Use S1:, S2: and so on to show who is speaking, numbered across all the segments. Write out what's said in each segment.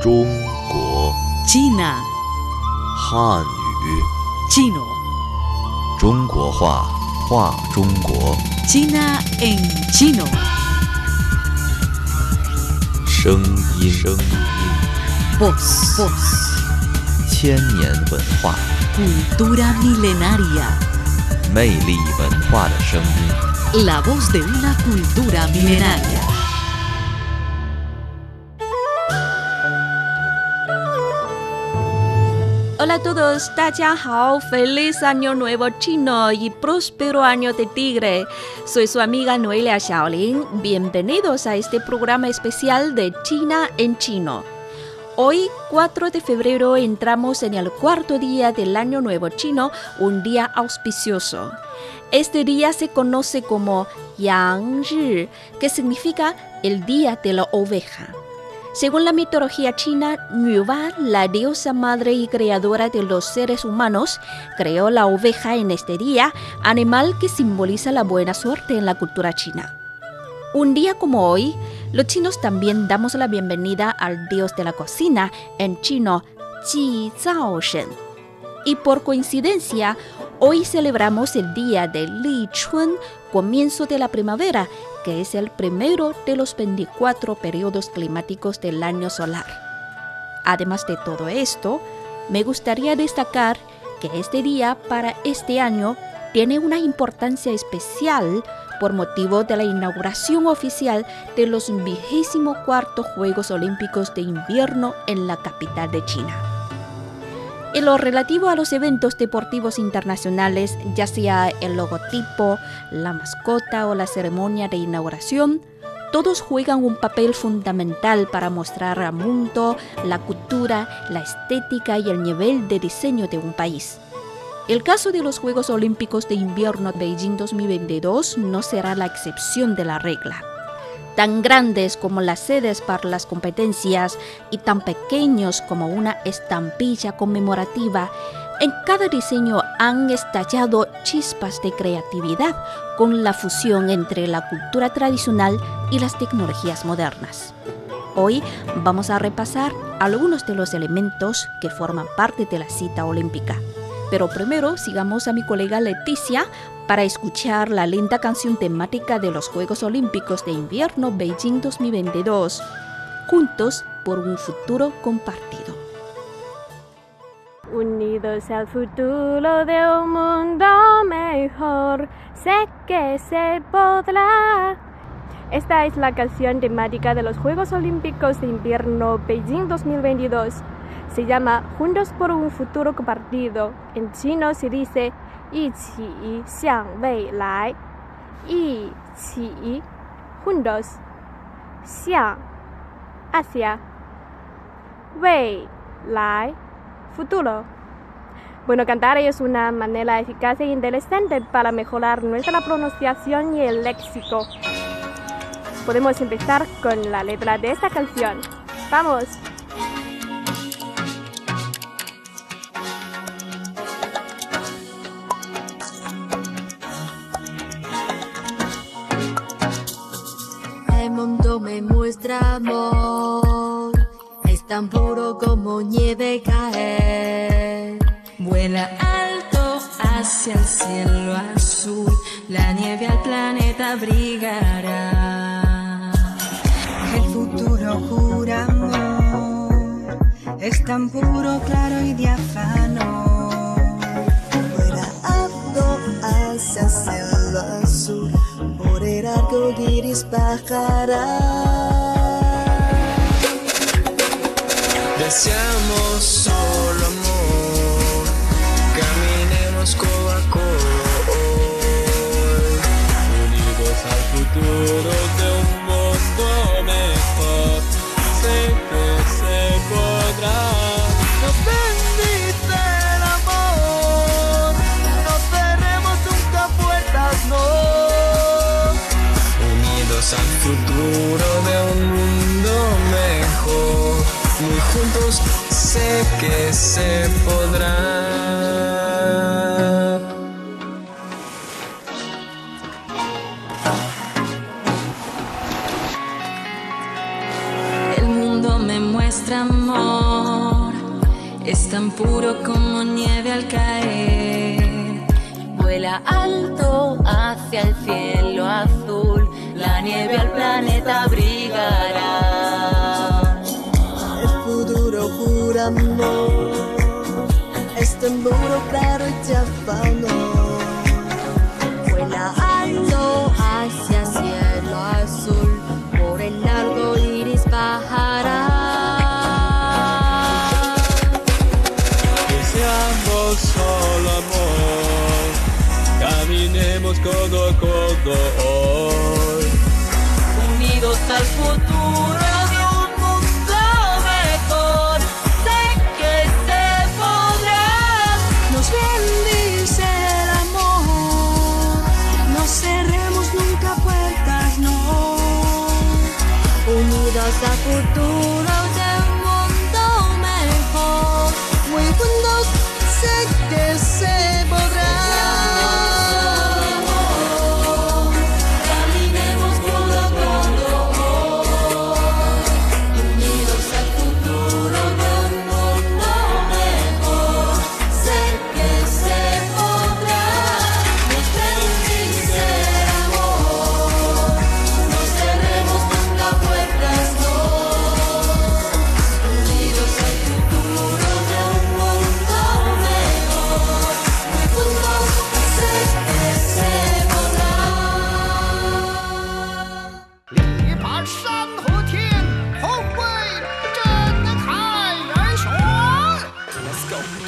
S1: 中国
S2: China,
S1: 汉语
S2: chino,
S1: 中国话话中国
S2: China en chino.
S1: 声音声音
S2: Voz, voz,
S1: 千年文化
S2: cultura milenaria.
S1: 魅力文化的声音。
S2: La voz de una cultura milenaria.
S3: Hola a todos, Hao, feliz año nuevo chino y próspero año de tigre. Soy su amiga Noelia Shaolin. Bienvenidos a este programa especial de China en chino. Hoy, 4 de febrero, entramos en el cuarto día del Año Nuevo Chino, un día auspicioso. Este día se conoce como Yang Ri, que significa el Día de la Oveja. Según la mitología china, Nuwa, la diosa madre y creadora de los seres humanos, creó la oveja en este día, animal que simboliza la buena suerte en la cultura china. Un día como hoy, los chinos también damos la bienvenida al dios de la cocina, en chino, Ji Zhao Shen. Y por coincidencia, hoy celebramos el día de Li Chun, comienzo de la primavera, que es el primero de los 24 periodos climáticos del año solar. Además de todo esto, me gustaría destacar que este día para este año tiene una importancia especial por motivo de la inauguración oficial de los 24 Juegos Olímpicos de Invierno en la capital de China. En lo relativo a los eventos deportivos internacionales, ya sea el logotipo, la mascota o la ceremonia de inauguración, todos juegan un papel fundamental para mostrar al mundo la cultura, la estética y el nivel de diseño de un país. El caso de los Juegos Olímpicos de Invierno Beijing 2022 no será la excepción de la regla tan grandes como las sedes para las competencias y tan pequeños como una estampilla conmemorativa, en cada diseño han estallado chispas de creatividad con la fusión entre la cultura tradicional y las tecnologías modernas. Hoy vamos a repasar algunos de los elementos que forman parte de la cita olímpica. Pero primero sigamos a mi colega Leticia para escuchar la linda canción temática de los Juegos Olímpicos de Invierno Beijing 2022, Juntos por un futuro compartido.
S4: Unidos al futuro de un mundo mejor, sé que se podrá. Esta es la canción temática de los Juegos Olímpicos de Invierno Beijing 2022. Se llama Juntos por un futuro compartido. En chino se dice Yi Qi Xiang Wei Lai. Yi Qi Juntos. Xiang hacia. Wei Lai futuro. Bueno, cantar es una manera eficaz e interesante para mejorar nuestra pronunciación y el léxico. Podemos empezar con la letra de esta canción. ¡Vamos!
S5: Amor, es tan puro como nieve caer. Vuela alto hacia el cielo azul, la nieve al planeta brillará.
S6: El futuro jura amor, es tan puro, claro y diáfano.
S7: Vuela alto hacia el cielo azul, por el arco iris bajará.
S8: Deseamos solo amor, caminemos codo a codo unidos al futuro de un mundo mejor. Sé que se podrá. Nos bendice el amor, no cerremos nunca puertas, no. Unidos al futuro de un mundo juntos sé que se podrá.
S5: El mundo me muestra
S9: amor es tan puro como nieve al caer. Vuela alto hacia el cielo azul, la nieve al planeta abrigará.
S7: Amor, es tan puro, claro y diáfano.
S9: Vuela alto hacia cielo azul, por el largo iris bajará.
S8: Que seamos solo amor, caminemos codo a codo hoy.
S9: Unidos al futuro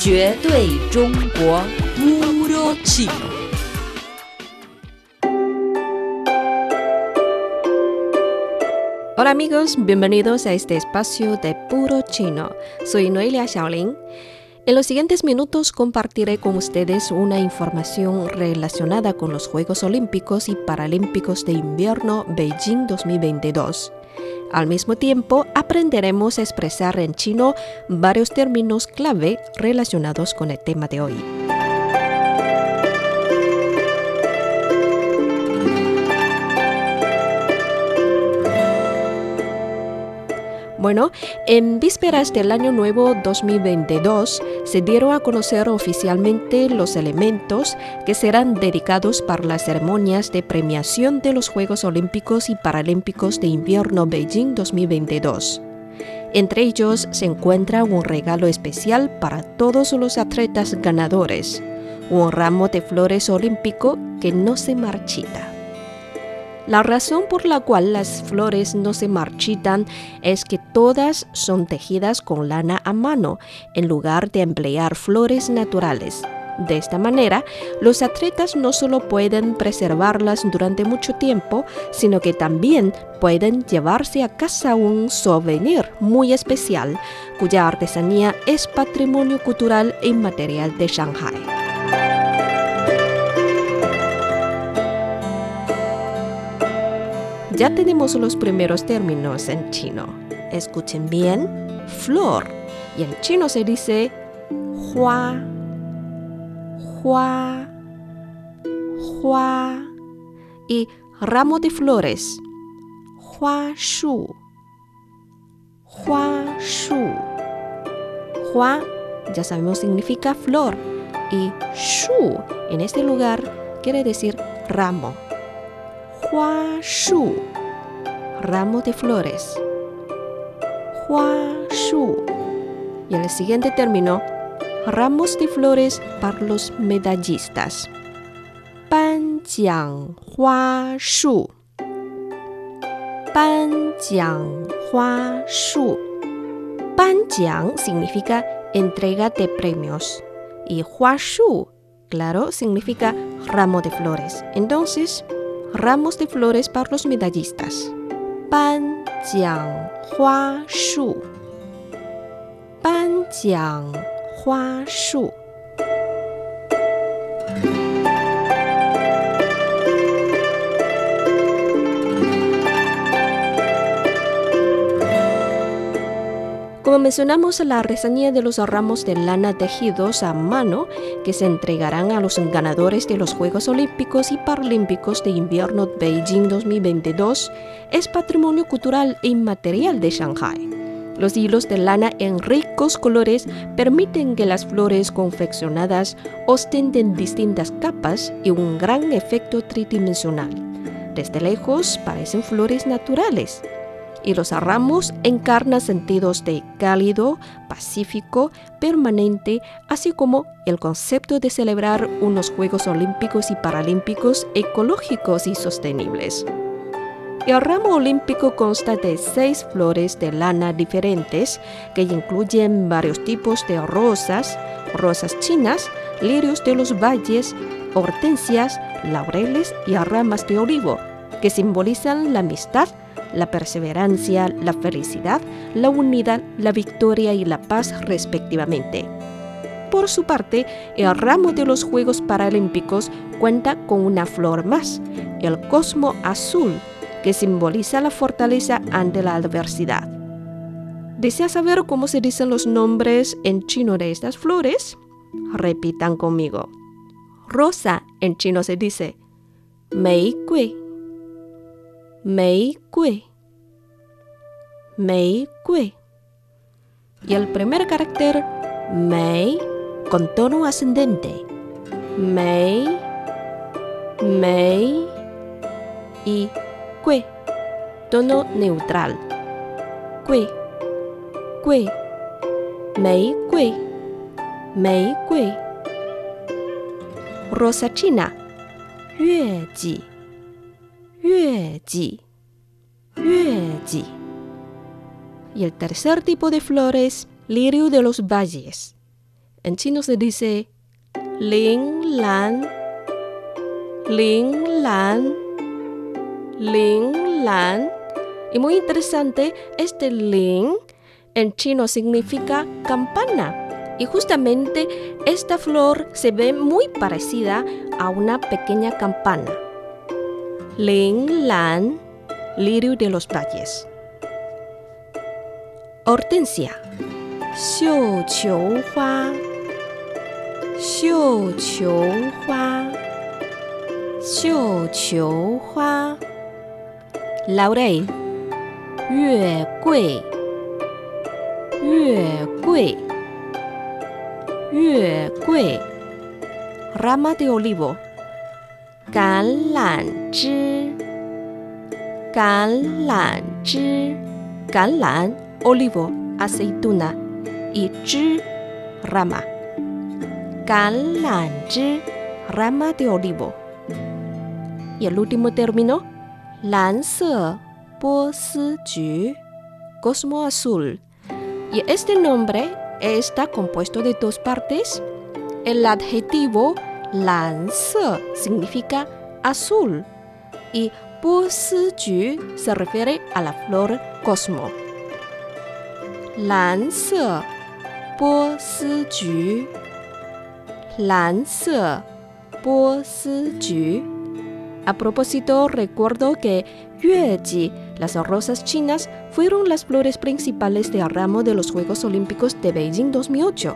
S2: 绝对中国 puro chino.
S3: Hola amigos, bienvenidos a este espacio de Puro Chino. Soy Noelia Xiaolin. En los siguientes minutos compartiré con ustedes una información relacionada con los Juegos Olímpicos y Paralímpicos de Invierno Beijing 2022. Al mismo tiempo, aprenderemos a expresar en chino varios términos clave relacionados con el tema de hoy. Bueno, en vísperas del Año Nuevo 2022 se dieron a conocer oficialmente los elementos que serán dedicados para las ceremonias de premiación de los Juegos Olímpicos y Paralímpicos de Invierno Beijing 2022. Entre ellos se encuentra un regalo especial para todos los atletas ganadores, un ramo de flores olímpico que no se marchita. La razón por la cual las flores no se marchitan es que todas son tejidas con lana a mano en lugar de emplear flores naturales. De esta manera, los atletas no solo pueden preservarlas durante mucho tiempo, sino que también pueden llevarse a casa un souvenir muy especial, cuya artesanía es patrimonio cultural e inmaterial de Shanghai. Ya tenemos los primeros términos en chino. Escuchen bien, flor. Y en chino se dice hua, hua, hua. Y ramo de flores, hua shu, hua shu. Hua, ya sabemos, significa flor. Y shu, en este lugar, quiere decir ramo. Hua shu, ramo de flores. Hua shu. Y el siguiente término, ramos de flores para los medallistas. Ban jiang hua shu. Ban jiang hua shu. Significa entrega de premios. Y hua shu, claro, significa ramo de flores. Entonces, ramos de flores para los medallistas. Ban jiang hua shu. Ban jiang hua shu. Como mencionamos, la reseña de los ramos de lana tejidos a mano que se entregarán a los ganadores de los Juegos Olímpicos y Paralímpicos de Invierno Beijing 2022 es patrimonio cultural e inmaterial de Shanghai. Los hilos de lana en ricos colores permiten que las flores confeccionadas ostenten distintas capas y un gran efecto tridimensional. Desde lejos parecen flores naturales y los ramos encarnan sentidos de cálido, pacífico, permanente, así como el concepto de celebrar unos Juegos Olímpicos y Paralímpicos ecológicos y sostenibles. El ramo olímpico consta de seis flores de lana diferentes que incluyen varios tipos de rosas, rosas chinas, lirios de los valles, hortensias, laureles y ramas de olivo, que simbolizan la amistad, la perseverancia, la felicidad, la unidad, la victoria y la paz respectivamente. Por su parte, el ramo de los Juegos Paralímpicos cuenta con una flor más, el cosmo azul, que simboliza la fortaleza ante la adversidad. ¿Desea saber cómo se dicen los nombres en chino de estas flores? Repitan conmigo. Rosa en chino se dice Mei Gui. Mei Gui. Mei Gui. Y el primer carácter Mei con tono ascendente. Mei, Mei y Gui, tono neutral. Gui, Gui, Mei Gui, Mei Gui. Rosa china, Yue Ji, Yue Ji, Yue Ji. Y el tercer tipo de flores, lirio de los valles. En chino se dice Ling Lan, Ling Lan. Ling Lan. Y muy interesante, este Ling en chino significa campana. Y justamente esta flor se ve muy parecida a una pequeña campana. Ling Lan, lirio de los valles. Hortensia. Xiu qiu hua. Xiu qiu hua. Xiu qiu hua. Laurel. Yue gui. Yue gui. Yue gui. Rama de olivo. Gan lan zhi. Gan lan zhi. Gan lan, olivo, aceituna. Y zhi, rama. Gan lan zhi, rama de olivo. Y el último término, 蓝色波斯菊, cosmo azul. Y este nombre está compuesto de dos partes. El adjetivo 蓝色 significa azul y bu se refiere a la flor cosmo. Lan se, bu si A propósito, recuerdo que yueji las rosas chinas, fueron las flores principales del ramo de los Juegos Olímpicos de Beijing 2008.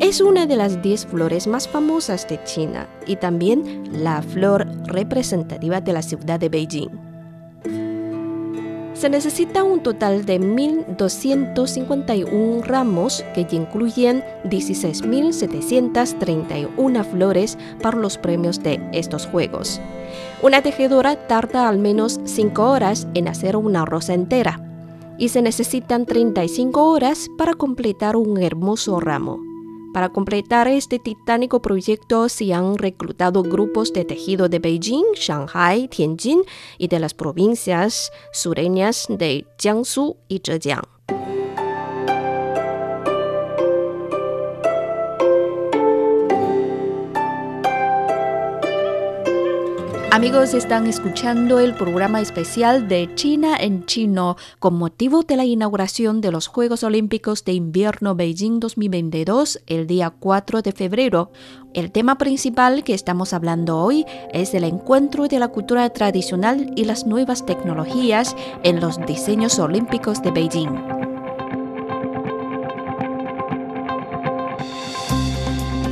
S3: Es una de las 10 flores más famosas de China y también la flor representativa de la ciudad de Beijing. Se necesita un total de 1.251 ramos que incluyen 16.731 flores para los premios de estos Juegos. Una tejedora tarda al menos 5 horas en hacer una rosa entera y se necesitan 35 horas para completar un hermoso ramo. Para completar este titánico proyecto se han reclutado grupos de tejido de Beijing, Shanghai, Tianjin y de las provincias sureñas de Jiangsu y Zhejiang.
S10: Amigos, están escuchando el programa especial de China en chino con motivo de la inauguración de los Juegos Olímpicos de Invierno Beijing 2022 el día 4 de febrero. El tema principal que estamos hablando hoy es el encuentro de la cultura tradicional y las nuevas tecnologías en los diseños olímpicos de Beijing.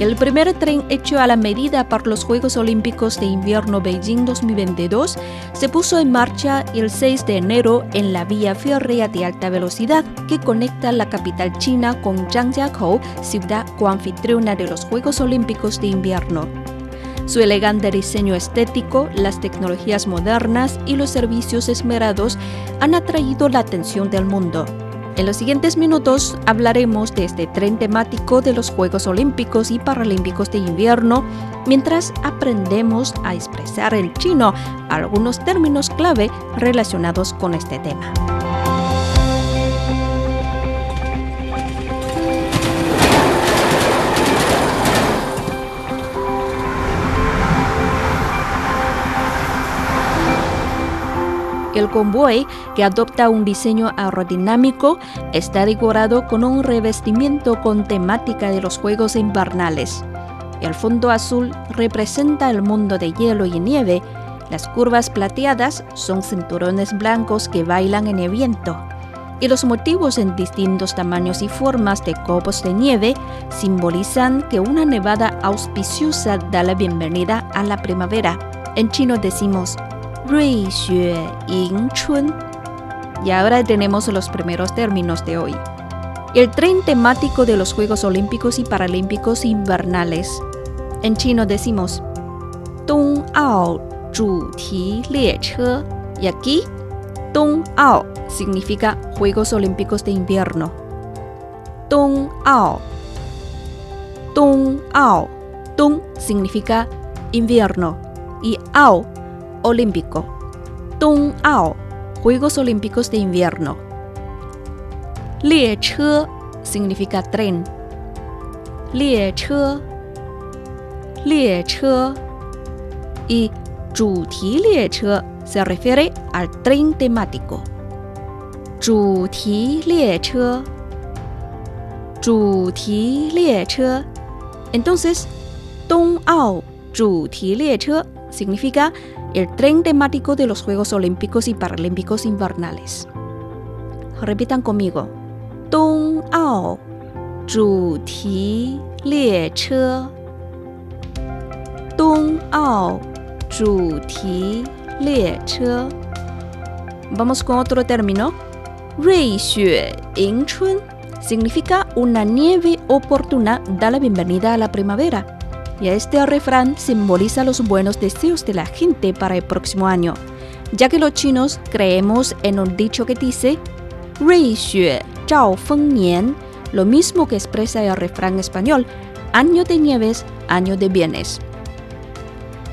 S3: El primer tren hecho a la medida para los Juegos Olímpicos de Invierno Beijing 2022 se puso en marcha el 6 de enero en la vía férrea de alta velocidad que conecta la capital china con Zhangjiakou, ciudad coanfitriona de los Juegos Olímpicos de Invierno. Su elegante diseño estético, las tecnologías modernas y los servicios esmerados han atraído la atención del mundo. En los siguientes minutos hablaremos de este tren temático de los Juegos Olímpicos y Paralímpicos de Invierno, mientras aprendemos a expresar en chino algunos términos clave relacionados con este tema. El convoy, que adopta un diseño aerodinámico, está decorado con un revestimiento con temática de los Juegos Invernales. El fondo azul representa el mundo de hielo y nieve. Las curvas plateadas son cinturones blancos que bailan en el viento. Y los motivos en distintos tamaños y formas de copos de nieve simbolizan que una nevada auspiciosa da la bienvenida a la primavera. En chino decimos Y ahora tenemos los primeros términos de hoy. El tren temático de los Juegos Olímpicos y Paralímpicos Invernales. En chino decimos Dong Ao Zhu Ti Lie Che. Y aquí, Dong Ao significa Juegos Olímpicos de Invierno. Dong Ao. Dong Ao. Dong significa invierno y Ao olímpico. Dong Ao, Juegos Olímpicos de Invierno. Lie Che significa tren. Lie Che. Lie Che. Y Zhuti Lie Che se refiere al tren temático. Zhuti Lie Che. Zhuti Lie Che. Entonces, Dong Ao Zhuti Lie Che significa el tren temático de los Juegos Olímpicos y Paralímpicos Invernales. Repitan conmigo. Dong Ao Zhu Ti Lie Che. Dong Ao Zhu Ti Lie. Vamos con otro término. Rui Xue Chun significa una nieve oportuna da la bienvenida a la primavera y este refrán simboliza los buenos deseos de la gente para el próximo año, ya que los chinos creemos en un dicho que dice Rui Xue Zhao Feng Nian, lo mismo que expresa el refrán español, año de nieves, año de bienes.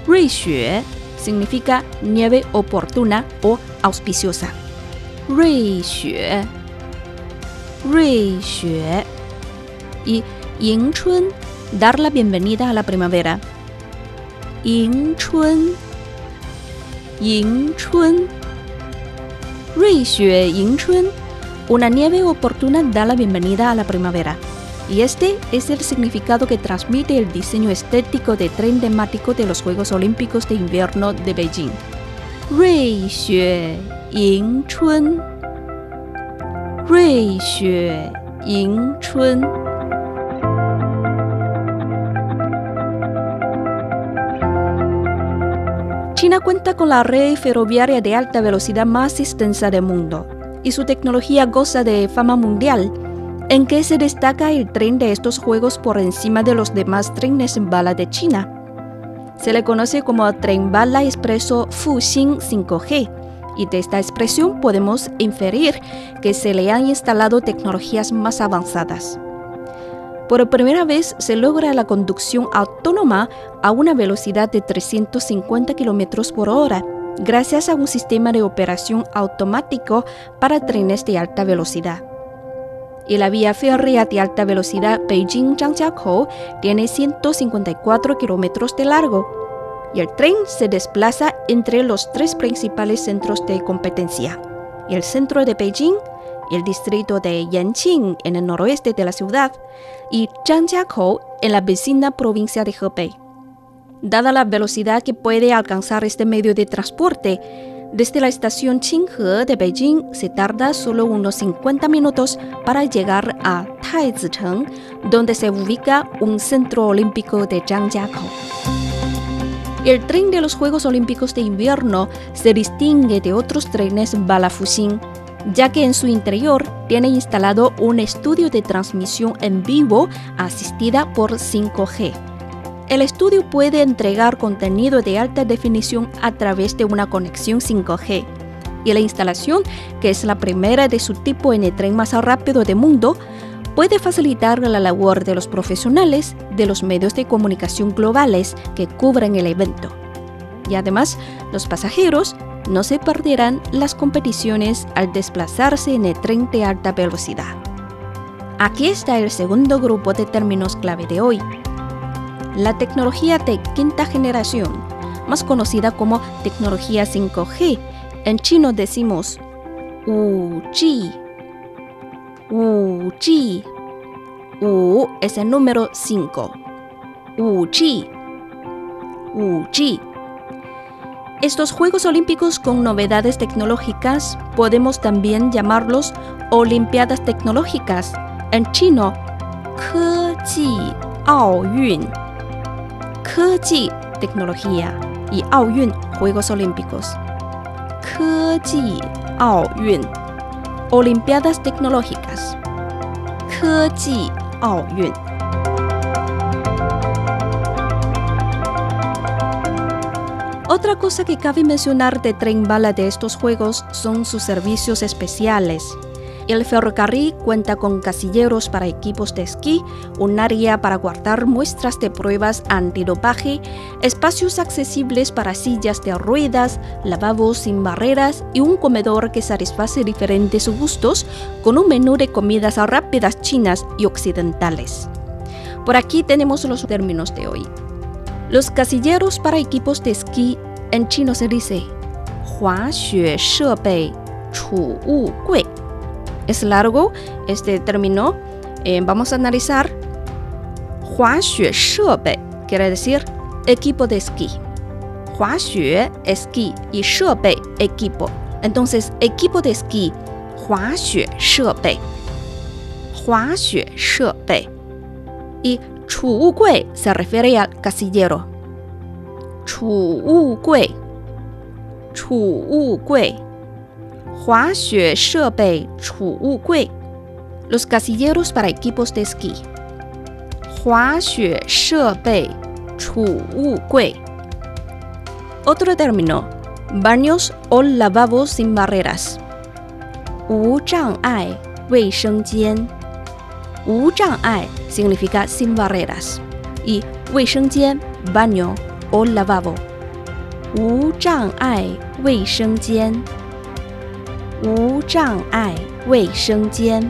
S3: Rui Xue significa nieve oportuna o auspiciosa. Rui Xue. Rui Xue. Y Ying Chun dar la bienvenida a la primavera. Ying Chun. Ying Chun. Rui Xue Ying. Una nieve oportuna da la bienvenida a la primavera. Y este es el significado que transmite el diseño estético de tren temático de los Juegos Olímpicos de Invierno de Beijing. Rui Xue Ying Chun. Rui Xue Ying. China cuenta con la red ferroviaria de alta velocidad más extensa del mundo y su tecnología goza de fama mundial, en que se destaca el tren de estos juegos por encima de los demás trenes en bala de China. Se le conoce como tren bala expreso Fuxing 5G y de esta expresión podemos inferir que se le han instalado tecnologías más avanzadas. Por primera vez se logra la conducción autónoma a una velocidad de 350 km por hora, gracias a un sistema de operación automático para trenes de alta velocidad. Y la vía férrea de alta velocidad Beijing-Zhangjiakou tiene 154 kilómetros de largo y el tren se desplaza entre los tres principales centros de competencia, el centro de Beijing, el distrito de Yanqing en el noroeste de la ciudad y Zhangjiakou en la vecina provincia de Hebei. Dada la velocidad que puede alcanzar este medio de transporte, desde la estación Qinghe de Beijing se tarda solo unos 50 minutos para llegar a Taizicheng, donde se ubica un centro olímpico de Zhangjiakou. El tren de los Juegos Olímpicos de Invierno se distingue de otros trenes Balafusin, ya que en su interior tiene instalado un estudio de transmisión en vivo asistida por 5G. El estudio puede entregar contenido de alta definición a través de una conexión 5G. Y la instalación, que es la primera de su tipo en el tren más rápido del mundo, puede facilitar la labor de los profesionales de los medios de comunicación globales que cubren el evento. Y además, los pasajeros no se perderán las competiciones al desplazarse en el tren de alta velocidad. Aquí está el segundo grupo de términos clave de hoy. La tecnología de quinta generación, más conocida como tecnología 5G, en chino decimos 5G 5G. U es el número 5. 5G. 5G. Estos Juegos Olímpicos con novedades tecnológicas podemos también llamarlos Olimpiadas Tecnológicas, en chino, Keji Aoyun. Keji, tecnología, y Aoyun, Juegos Olímpicos. Keji Aoyun, Olimpiadas Tecnológicas. Keji Aoyun. Otra cosa que cabe mencionar de Tren Bala de estos juegos son sus servicios especiales. El ferrocarril cuenta con casilleros para equipos de esquí, un área para guardar muestras de pruebas antidopaje, espacios accesibles para sillas de ruedas, lavabos sin barreras y un comedor que satisface diferentes gustos con un menú de comidas rápidas chinas y occidentales. Por aquí tenemos los términos de hoy. Los casilleros para equipos de esquí en chino se dice Hua Xue Wu Gui es largo este término. Eh, vamos a analizar. Huaxue Shebe quiere decir equipo de esquí. Huaxue, esquí y Shebe, equipo. Entonces, equipo de esquí. Huaxue Shebe. Huaxue Shebe. Y Chu Gui se refiere al casillero. Chu Gui. Chu Gui. Hua Xue She Bei Chu Gui. Los casilleros para equipos de esquí. Hua Xue She Bei Chu Gui. Otro término. Baños o lavabos sin barreras. Wu Zhang Ai Wei Sheng Jian. 无障碍 significa sin barreras 一卫生间 baño o lavabo 无障碍卫生间无障碍卫生间。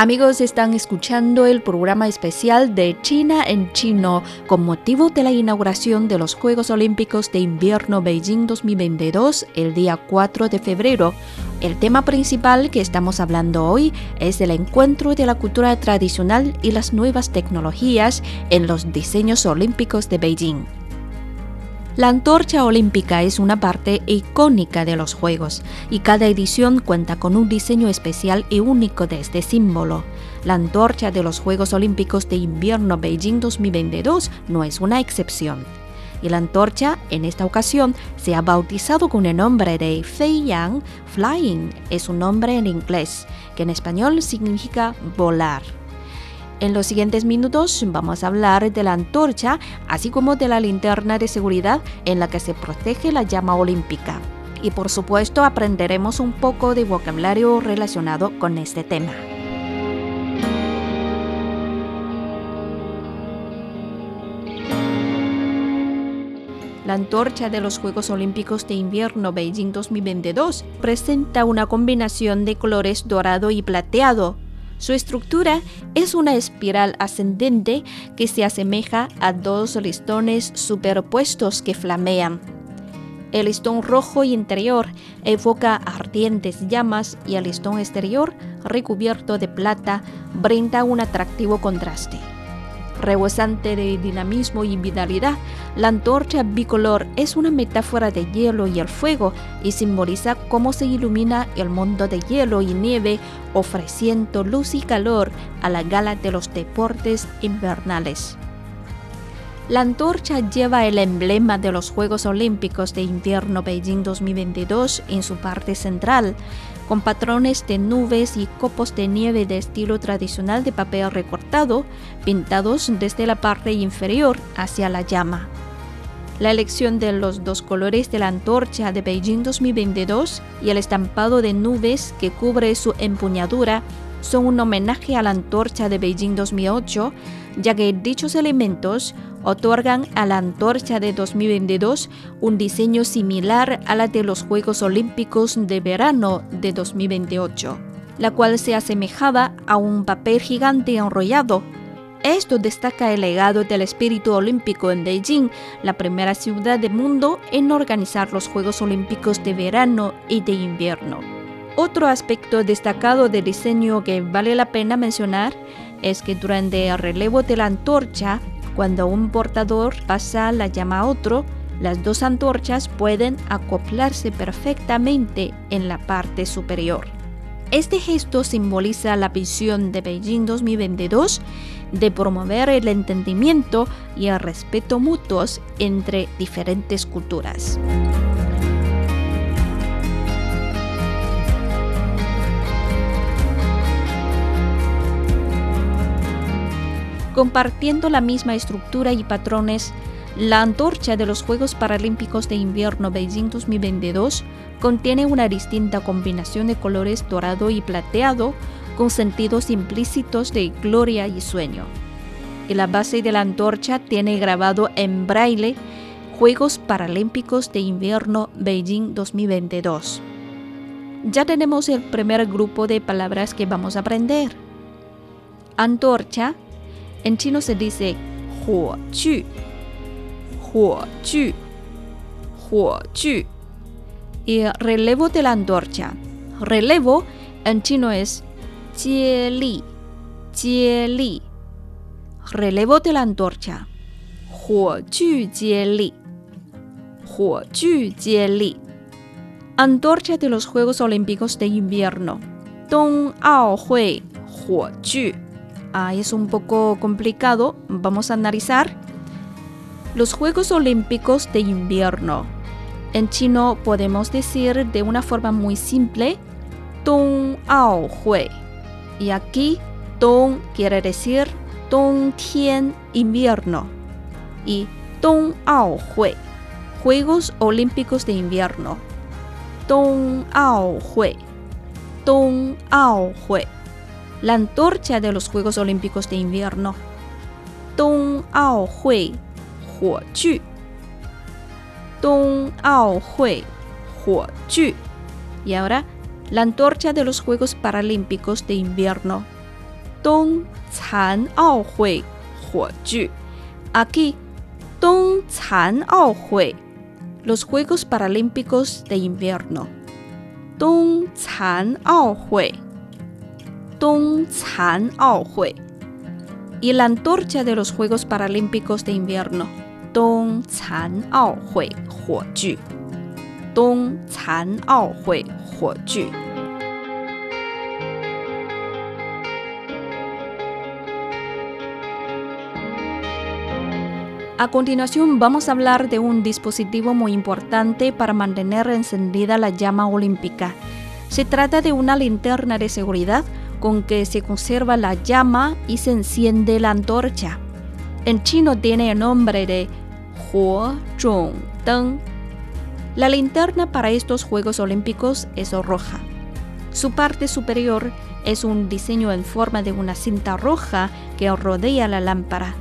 S3: Amigos, están escuchando el programa especial de China en chino con motivo de la inauguración de los Juegos Olímpicos de Invierno Beijing 2022 el día 4 de febrero. El tema principal que estamos hablando hoy es el encuentro de la cultura tradicional y las nuevas tecnologías en los diseños olímpicos de Beijing. La antorcha olímpica es una parte icónica de los Juegos y cada edición cuenta con un diseño especial y único de este símbolo. La antorcha de los Juegos Olímpicos de Invierno Beijing 2022 no es una excepción. Y la antorcha, en esta ocasión, se ha bautizado con el nombre de Fei Yang Flying. Es un nombre en inglés, que en español significa volar. En los siguientes minutos vamos a hablar de la antorcha, así como de la linterna de seguridad en la que se protege la llama olímpica. y por supuesto aprenderemos un poco de vocabulario relacionado con este tema. La antorcha de los Juegos Olímpicos de Invierno Beijing 2022 presenta una combinación de colores dorado y plateado. Su estructura es una espiral ascendente que se asemeja a dos listones superpuestos que flamean. El listón rojo interior evoca ardientes llamas y el listón exterior, recubierto de plata, brinda un atractivo contraste. Rebosante de dinamismo y vitalidad, la antorcha bicolor es una metáfora de hielo y el fuego y simboliza cómo se ilumina el mundo de hielo y nieve, ofreciendo luz y calor a la gala de los deportes invernales. La antorcha lleva el emblema de los Juegos Olímpicos de Invierno Beijing 2022 en su parte central, con patrones de nubes y copos de nieve de estilo tradicional de papel recortado, pintados desde la parte inferior hacia la llama. La elección de los dos colores de la antorcha de Beijing 2022 y el estampado de nubes que cubre su empuñadura son un homenaje a la antorcha de Beijing 2008, ya que dichos elementos otorgan a la antorcha de 2022 un diseño similar a la de los Juegos Olímpicos de verano de 2028, la cual se asemejaba a un papel gigante enrollado. Esto destaca el legado del espíritu olímpico en Beijing, la primera ciudad del mundo en organizar los Juegos Olímpicos de verano y de invierno. Otro aspecto destacado del diseño que vale la pena mencionar es que durante el relevo de la antorcha cuando un portador pasa la llama a otro, las dos antorchas pueden acoplarse perfectamente en la parte superior. Este gesto simboliza la visión de Beijing 2022 de promover el entendimiento y el respeto mutuos entre diferentes culturas. Compartiendo la misma estructura y patrones, la antorcha de los Juegos Paralímpicos de Invierno Beijing 2022 contiene una distinta combinación de colores dorado y plateado con sentidos implícitos de gloria y sueño. Y la base de la antorcha tiene grabado en braille Juegos Paralímpicos de Invierno Beijing 2022. Ya tenemos el primer grupo de palabras que vamos a aprender. Antorcha en chino se dice huo chu, huo chu, huo chu. Y relevo de la antorcha. Relevo en chino es jie li, li. Relevo de la antorcha. Huo chu jie li, huo chu jie li. Antorcha de los Juegos Olímpicos de Invierno. Dong Ao Hui Huo Chu es un poco complicado, vamos a analizar los Juegos Olímpicos de Invierno. En chino podemos decir de una forma muy simple Dong Ao Hui. Y aquí Dong quiere decir Dong Tian invierno y Dong Ao Hui, Juegos Olímpicos de Invierno. Dong Ao Hui. Dong Ao Hui la antorcha de los Juegos Olímpicos de Invierno. Dong Ao Hui Huo Ju. Dong Ao Hui Huo Ju. Y ahora, la antorcha de los Juegos Paralímpicos de Invierno. Dong Can Ao Hui Huo Ju. Aquí, Dong Can Ao Hui. Los Juegos Paralímpicos de Invierno. Dong Can Ao Hui Hui y la antorcha de los Juegos Paralímpicos de Invierno. Hui A continuación vamos a hablar de un dispositivo muy importante para mantener encendida la llama olímpica. Se trata de una linterna de seguridad con que se conserva la llama y se enciende la antorcha. En chino tiene el nombre de Huo Zhong Deng. La linterna para estos Juegos Olímpicos es roja. Su parte superior es un diseño en forma de una cinta roja que rodea la lámpara,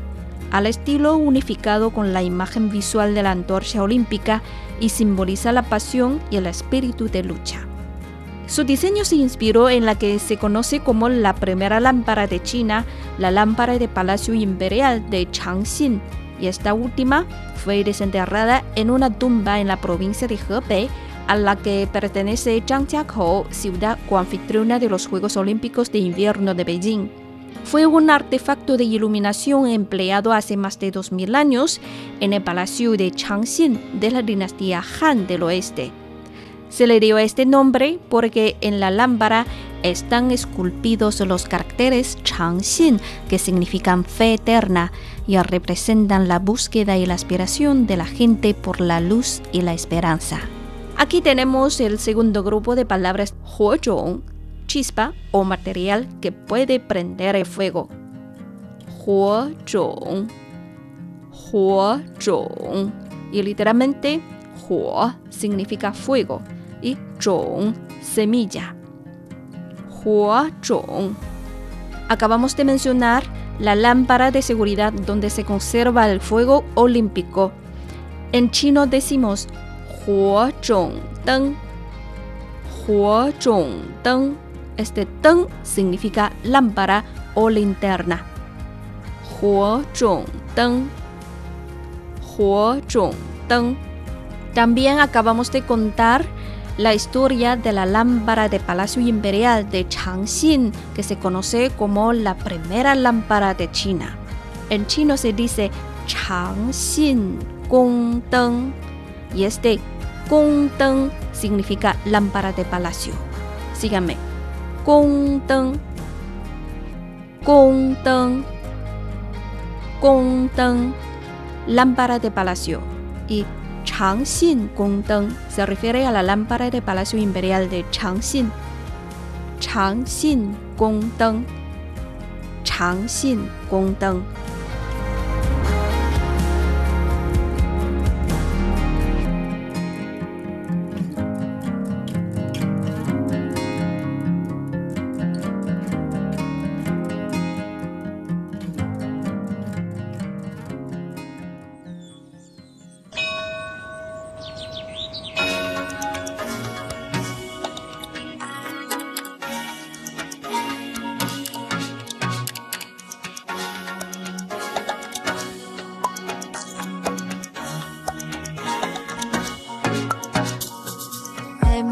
S3: al estilo unificado con la imagen visual de la antorcha olímpica y simboliza la pasión y el espíritu de lucha. Su diseño se inspiró en la que se conoce como la primera lámpara de China, la lámpara de Palacio Imperial de Changxin, y esta última fue desenterrada en una tumba en la provincia de Hebei, a la que pertenece Zhangjiakou, ciudad coanfitriona de los Juegos Olímpicos de Invierno de Beijing. Fue un artefacto de iluminación empleado hace más de 2000 años en el palacio de Changxin de la dinastía Han del Oeste. Se le dio este nombre porque en la lámpara están esculpidos los caracteres Changxin, que significan fe eterna y representan la búsqueda y la aspiración de la gente por la luz y la esperanza. Aquí tenemos el segundo grupo de palabras Huozhong, chispa o material que puede prender el fuego. Huozhong, Huozhong. Y literalmente, Huo significa fuego y zhong, semilla. Huozhong. Acabamos de mencionar la lámpara de seguridad donde se conserva el fuego olímpico. En chino decimos Huozhong Deng. Huozhong Deng. Este Deng significa lámpara o linterna. Huozhong Deng. Huozhong Deng. También acabamos de contar la historia de la lámpara de Palacio Imperial de Changxin, que se conoce como la primera lámpara de China. En chino se dice Changxin Gongdeng y este Gongdeng significa lámpara de palacio. Síganme. Gongdeng. Gongdeng. Gongdeng. Lámpara de palacio. Y Changxin Gongdeng se refiere a la lámpara de Palacio Imperial de Changxin. Changxin Gongdeng. Changxin Gongdeng.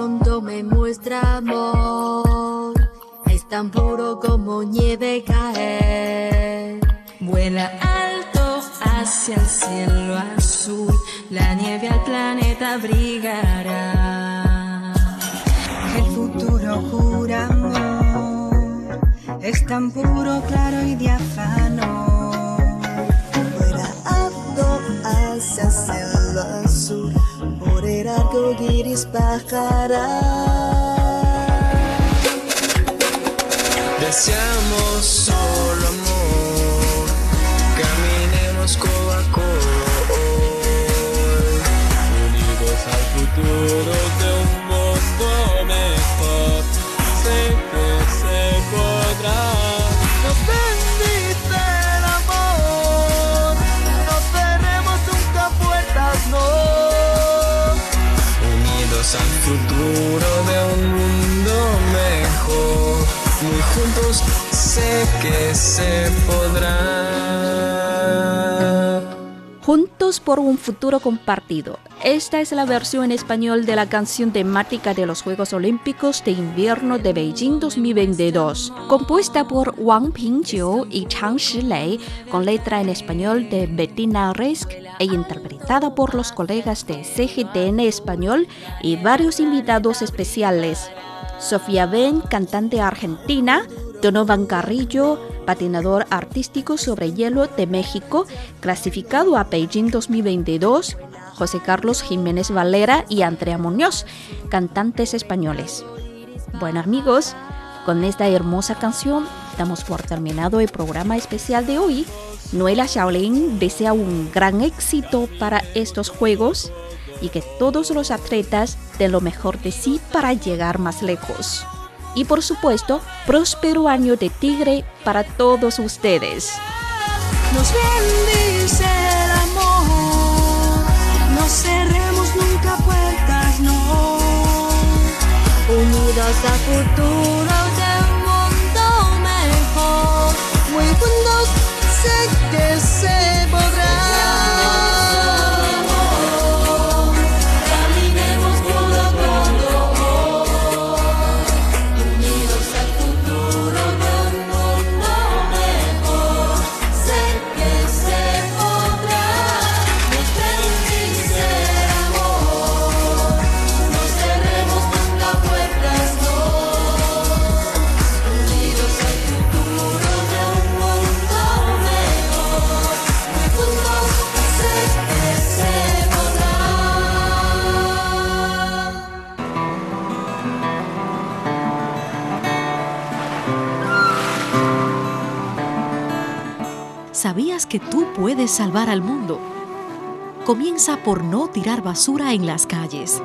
S11: Mundo me muestra amor, es tan puro como nieve caer. Vuela alto hacia el cielo azul, la nieve al planeta brillará.
S6: El futuro jura amor, es tan puro, claro y diáfano.
S7: Vuela alto hacia el cielo azul, por el arco iris bajará.
S8: Deseamos juntos sé que se podrá.
S3: Juntos por un futuro compartido. Esta es la versión en español de la canción temática de los Juegos Olímpicos de Invierno de Beijing 2022, compuesta por Wang Pingjiu y Chang Shilei, con letra en español de Bettina Resk e interpretada por los colegas de CGTN Español y varios invitados especiales. Sofía Ben, cantante argentina, Donovan Carrillo, patinador artístico sobre hielo de México, clasificado a Beijing 2022, José Carlos Jiménez Valera y Andrea Muñoz, cantantes españoles. Bueno amigos, con esta hermosa canción damos por terminado el programa especial de hoy. Noela Shaolin desea un gran éxito para estos juegos y que todos los atletas den lo mejor de sí para llegar más lejos. Y por supuesto, próspero año de tigre para todos ustedes.
S2: Nos bendice el amor, no cerremos nunca puertas, no. Unidos a futuro
S12: tú puedes salvar al mundo? Comienza por no tirar basura en las calles.